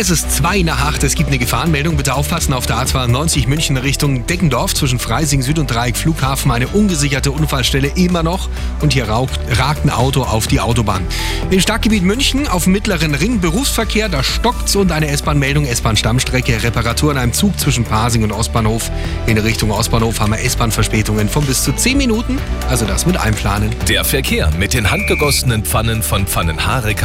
Es ist 2 nach 8, Es gibt eine Gefahrenmeldung. Bitte aufpassen auf der A92 München Richtung Deckendorf zwischen Freising Süd und Dreieck Flughafen. Eine ungesicherte Unfallstelle immer noch. Und hier raucht, ragt ein Auto auf die Autobahn. Im Stadtgebiet München auf dem mittleren Ring Berufsverkehr. Da stockt's und eine S-Bahn-Meldung. S-Bahn-Stammstrecke. Reparatur an einem Zug zwischen Pasing und Ostbahnhof. In Richtung Ostbahnhof haben wir S-Bahn-Verspätungen von bis zu 10 Minuten. Also das mit einplanen. Der Verkehr mit den handgegossenen Pfannen von Pfannenharek